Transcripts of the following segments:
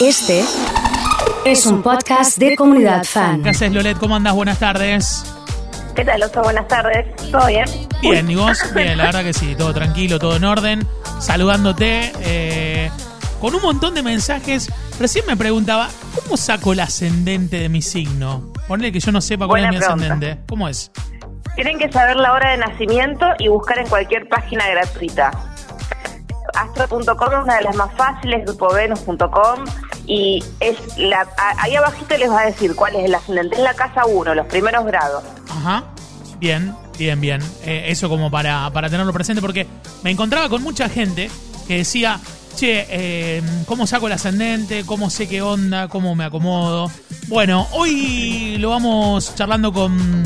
Este es un podcast de comunidad fan. ¿Qué haces, Lolet? ¿Cómo andas? Buenas tardes. ¿Qué tal, Oso? Buenas tardes. ¿Todo bien? Bien, ¿y vos? Bien, la verdad que sí, todo tranquilo, todo en orden. Saludándote, eh, con un montón de mensajes. Recién me preguntaba, ¿cómo saco el ascendente de mi signo? Ponle que yo no sepa cuál Buena es mi pregunta. ascendente. ¿Cómo es? Tienen que saber la hora de nacimiento y buscar en cualquier página gratuita. Astro.com es una de las más fáciles, grupovenus.com y es ahí abajito les va a decir cuál es el ascendente. Es la casa 1, los primeros grados. Ajá. Bien, bien, bien. Eh, eso como para, para tenerlo presente, porque me encontraba con mucha gente que decía, che, eh, ¿cómo saco el ascendente? ¿Cómo sé qué onda? ¿Cómo me acomodo? Bueno, hoy lo vamos charlando con,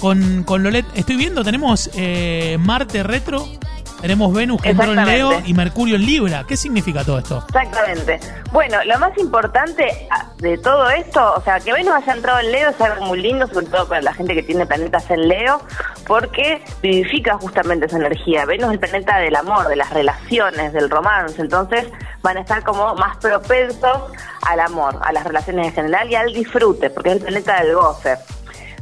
con, con Lolet. Estoy viendo, tenemos eh, Marte retro, tenemos Venus que entró en Leo y Mercurio en Libra. ¿Qué significa todo esto? Exactamente. Bueno, lo más importante ah, de todo esto, o sea, que Venus haya entrado en Leo es algo muy lindo, sobre todo para la gente que tiene planetas en Leo, porque vivifica justamente esa energía. Venus es el planeta del amor, de las relaciones, del romance, entonces van a estar como más propensos al amor, a las relaciones en general y al disfrute, porque es el planeta del goce.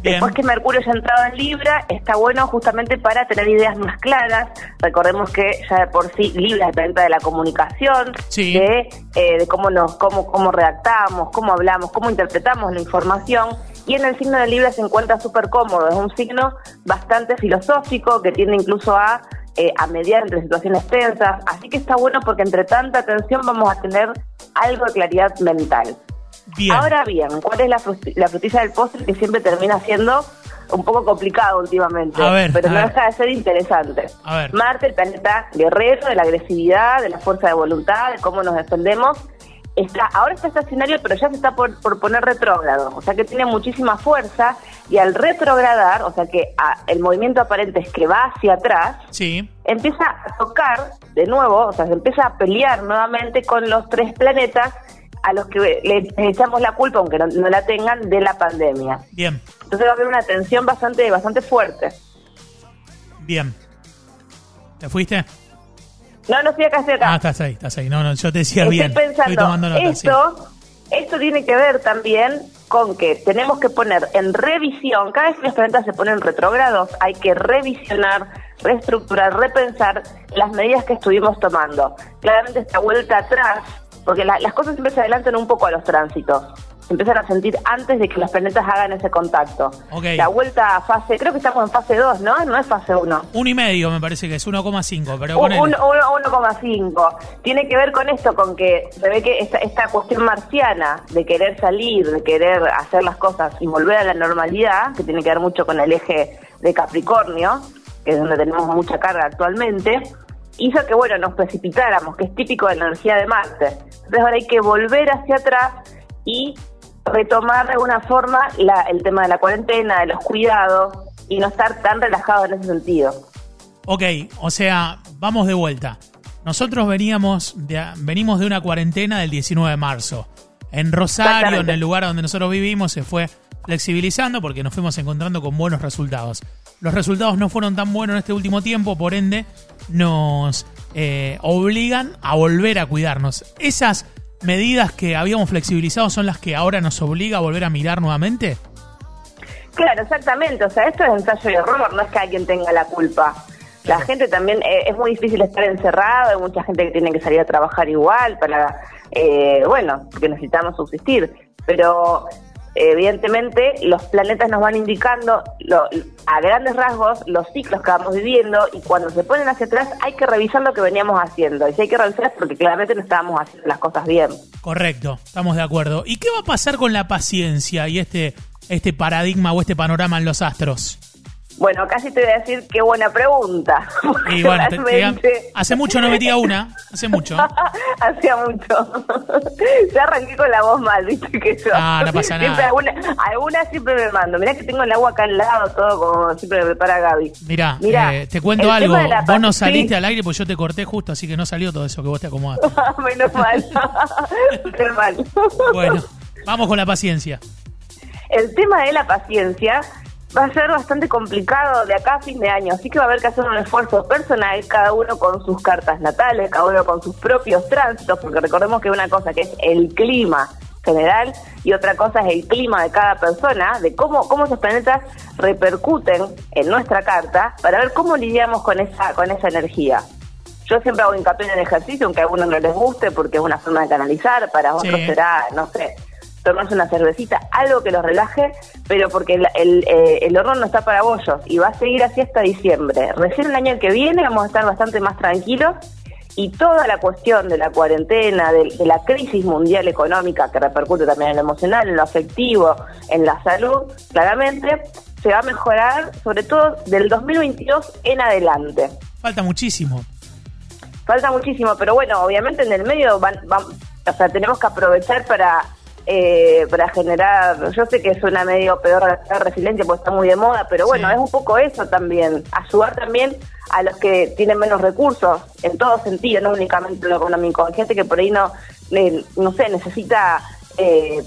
Bien. Después que Mercurio ya ha entrado en Libra, está bueno justamente para tener ideas más claras. Recordemos que ya de por sí Libra es planeta de la comunicación, Sí. de, eh, de cómo nos, cómo, cómo redactamos, cómo hablamos, cómo interpretamos la información. Y en el signo de Libra se encuentra súper cómodo, es un signo bastante filosófico que tiende incluso a, eh, a mediar entre situaciones tensas. Así que está bueno porque entre tanta tensión vamos a tener algo de claridad mental. Bien. Ahora bien, ¿cuál es la, la frutilla del postre que siempre termina siendo un poco complicado últimamente? A ver, pero a no ver. deja de ser interesante. A ver. Marte, el planeta guerrero, de la agresividad, de la fuerza de voluntad, de cómo nos defendemos, está ahora está estacionario, pero ya se está por, por poner retrógrado. O sea que tiene muchísima fuerza y al retrogradar, o sea que a- el movimiento aparente es que va hacia atrás, Sí. empieza a tocar de nuevo, o sea, se empieza a pelear nuevamente con los tres planetas a los que le, echamos la culpa, aunque no, no la tengan, de la pandemia. Bien. Entonces va a haber una tensión bastante, bastante fuerte. Bien. ¿Te fuiste? No, no estoy acá, estoy acá. Ah, estás ahí, estás ahí. No, no, yo te decía Estoy bien. pensando, Estoy sí. esto, esto tiene que ver también con que tenemos que poner en revisión, cada vez que los planetas se ponen retrógrados, hay que revisionar, reestructurar, repensar las medidas que estuvimos tomando. Claramente esta vuelta atrás, porque la- las cosas siempre se adelantan un poco a los tránsitos. Se empiezan a sentir antes de que los planetas hagan ese contacto. La vuelta a fase, creo que estamos en fase 2, ¿no? No es fase 1. Uno y medio me parece que es 1,5, pero Un- ponele. un- uno- 1,5. Tiene que ver con esto, con que se ve que esta, esta cuestión marciana de querer salir, de querer hacer las cosas y volver a la normalidad, que tiene que ver mucho con el eje de Capricornio, que es donde tenemos mucha carga actualmente, hizo que, bueno, nos precipitáramos, que es típico de la energía de Marte. Entonces ahora hay que volver hacia atrás y retomar de alguna forma la- el tema de la cuarentena, de los cuidados y no estar tan relajados en ese sentido. Ok, o sea, vamos de vuelta. Nosotros veníamos de, venimos de una cuarentena del 19 de marzo. En Rosario, en el lugar donde nosotros vivimos, se fue flexibilizando porque nos fuimos encontrando con buenos resultados. Los resultados no fueron tan buenos en este último tiempo, por ende, nos eh, obligan a volver a cuidarnos. Esas medidas que habíamos flexibilizado son las que ahora nos obliga a volver a mirar nuevamente. Claro, exactamente. O sea, esto es ensayo y error, no es que alguien tenga la culpa. La gente también, eh, es muy difícil estar encerrado, hay mucha gente que tiene que salir a trabajar igual para, eh, bueno, porque necesitamos subsistir. Pero evidentemente los planetas nos van indicando lo- a grandes rasgos los ciclos que vamos viviendo y cuando se ponen hacia atrás hay que revisar lo que veníamos haciendo. Y si hay que revisar es porque claramente no estábamos haciendo las cosas bien. Correcto, estamos de acuerdo. ¿Y qué va a pasar con la paciencia y este, este paradigma o este panorama en los astros? Bueno, casi te voy a decir qué buena pregunta. Y bueno, te- te- hace mucho no metía una, hace mucho. Hacía mucho. ya arranqué con la voz mal, viste que yo. Ah, no pasa nada. Alguna, alguna siempre me mando. Mirá que tengo el agua acá al lado, todo como siempre me prepara Gaby. Mirá, Mirá, eh, te cuento algo. la Vos no saliste sí. al aire porque yo te corté justo, así que no salió todo eso que vos te acomodaste. Menos mal. Menos mal. Bueno, vamos con la paciencia. El tema de la paciencia va a ser bastante complicado de acá a fin de año, así que va a haber que hacer un esfuerzo personal, cada uno con sus cartas natales, cada uno con sus propios tránsitos, porque recordemos que una cosa que es el clima general y otra cosa es el clima de cada persona, de cómo, cómo esos planetas repercuten en nuestra carta, para ver cómo lidiamos con esa, con esa energía. Yo siempre hago hincapié en el ejercicio, aunque a algunos no les guste, porque es una forma de canalizar, para otros Sí. será, no sé, tomarse una cervecita, algo que los relaje, pero porque el, el, eh, el horror no está para bollos y va a seguir así hasta diciembre. Recién el año que viene vamos a estar bastante más tranquilos y toda la cuestión de la cuarentena, de, de la crisis mundial económica que repercute también en lo emocional, en lo afectivo, en la salud, claramente se va a mejorar, sobre todo del 2022 en adelante. Falta muchísimo. Falta muchísimo, pero bueno, obviamente en el medio van, van- o sea, tenemos que aprovechar para eh, para generar, yo sé que suena medio peor la resiliencia porque está muy de moda, pero bueno, Sí. es un poco eso también, ayudar también a los que tienen menos recursos, en todo sentido, no únicamente en lo económico. Hay gente que por ahí no, eh, no sé, necesita eh,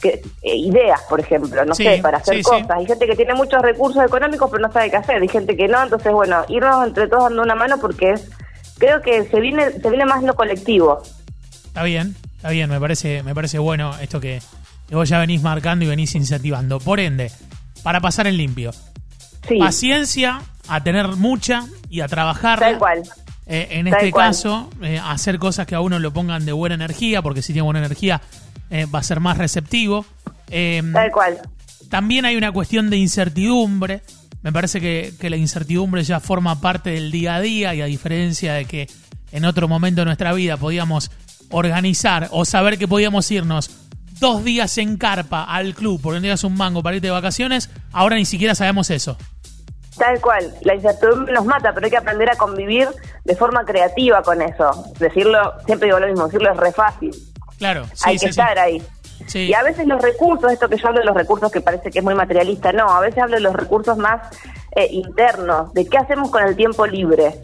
que, eh, ideas, por ejemplo, no Sí, sé, para hacer sí, sí. cosas. Hay gente que tiene muchos recursos económicos pero no sabe qué hacer, hay gente que no, entonces bueno, irnos entre todos dando una mano porque es, creo que se viene, se viene más lo colectivo. Está bien, está bien, me parece, me parece bueno esto que, que vos ya venís marcando y venís incentivando. Por ende, para pasar en limpio, Sí, paciencia, a tener mucha y a trabajar. tal cual. Eh, en Tal este cual. caso, eh, hacer cosas que a uno lo pongan de buena energía, porque si tiene buena energía eh, va a ser más receptivo. Eh, Tal cual. también hay una cuestión de incertidumbre. Me parece que, que la incertidumbre ya forma parte del día a día y a diferencia de que en otro momento de nuestra vida podíamos organizar o saber que podíamos irnos dos días en carpa al club porque no tenías un mango para irte de vacaciones, ahora ni siquiera sabemos eso. Tal cual, la incertidumbre nos mata, pero hay que aprender a convivir de forma creativa con eso. Decirlo, siempre digo lo mismo, decirlo es re fácil. Claro, sí, hay que sí. estar ahí. Sí. Y a veces los recursos, esto que yo hablo de los recursos que parece que es muy materialista, no, a veces hablo de los recursos más eh, internos, de qué hacemos con el tiempo libre.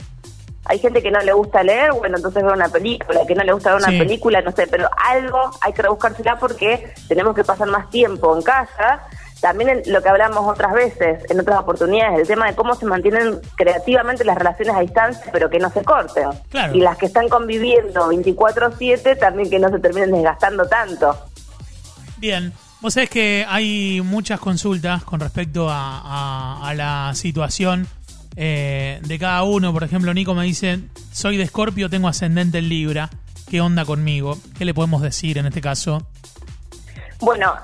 Hay gente que no le gusta leer, bueno, entonces ver una película, que no le gusta ver una Sí. película, no sé, pero algo hay que rebuscársela porque tenemos que pasar más tiempo en casa. También en lo que hablamos otras veces, en otras oportunidades, el tema de cómo se mantienen creativamente las relaciones a distancia, pero que no se corten. Claro. Y las que están conviviendo 24/7 también que no se terminen desgastando tanto. Bien, vos sabés que hay muchas consultas con respecto a, a- a la situación eh, de cada uno. Por ejemplo, Nico me dice, soy de Escorpio, tengo ascendente en Libra. ¿Qué onda conmigo? ¿Qué le podemos decir en este caso? Bueno,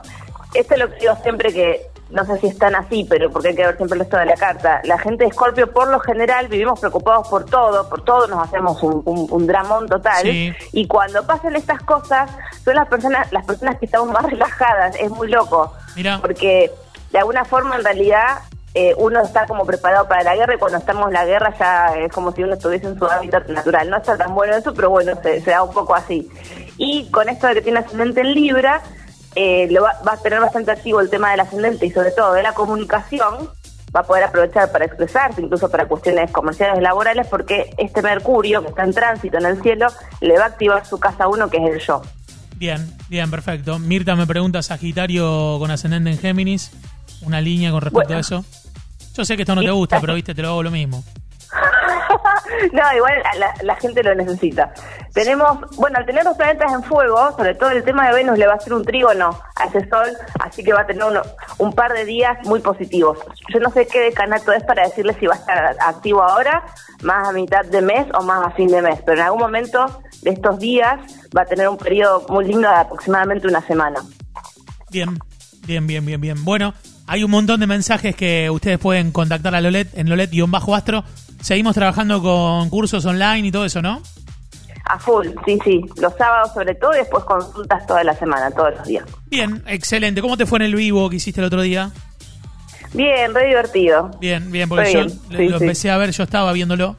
esto es lo que digo siempre que no sé si es tan así, pero porque hay que ver siempre esto de la carta. La gente de Escorpio, por lo general, vivimos preocupados por todo, por todo nos hacemos un, un- un dramón total. Sí. Y cuando pasan estas cosas, son las personas, las personas que estamos más relajadas. Es muy loco. Mira. Porque de alguna forma, en realidad, eh, uno está como preparado para la guerra y cuando estamos en la guerra ya es como si uno estuviese en su hábitat natural. No está tan bueno eso, pero bueno, se, se da un poco así. Y con esto de que tiene ascendente en Libra, eh, lo va, va a tener bastante activo el tema del ascendente y sobre todo de la comunicación. Va a poder aprovechar para expresarse, incluso para cuestiones comerciales y laborales, porque este Mercurio, que está en tránsito en el cielo, le va a activar su casa uno, que es el yo. Bien, bien, perfecto. Mirta me pregunta, Sagitario con ascendente en Géminis, una línea con respecto Bueno. a eso. Yo sé que esto no te gusta, pero viste, te lo hago lo mismo. no, igual la, la gente lo necesita. Tenemos, bueno, al tener los planetas en fuego, sobre todo el tema de Venus le va a hacer un trígono a ese sol, así que va a tener uno- un par de días muy positivos. Yo no sé qué decanato es para decirle si va a estar activo ahora, más a mitad de mes o más a fin de mes, pero en algún momento de estos días va a tener un periodo muy lindo de aproximadamente una semana. Bien, bien, bien, bien, bien. Bueno, hay un montón de mensajes que ustedes pueden contactar a Lolet en Lolet-Astro. Seguimos trabajando con cursos online y todo eso, ¿no? A full, sí, sí, los sábados sobre todo y después consultas toda la semana, todos los días. Bien, excelente. ¿Cómo te fue en el vivo que hiciste el otro día? Bien, re divertido. Bien, bien, porque Re yo bien, lo- sí, lo sí. empecé a ver, yo estaba viéndolo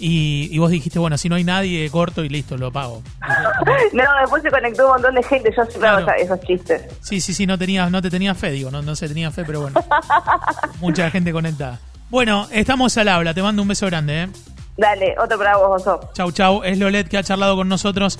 y, y vos dijiste, bueno, si no hay nadie, corto y listo, lo pago. No, después se conectó un montón de gente, yo siempre Claro. esos chistes. Sí, sí, sí, no tenías, no te tenía fe, digo, no, no se tenía fe, pero bueno. Mucha gente conectada. Bueno, estamos al habla, te mando un beso grande, ¿eh? Dale, otro para vos, Oso. Chau, chau. Es Lolet que ha charlado con nosotros.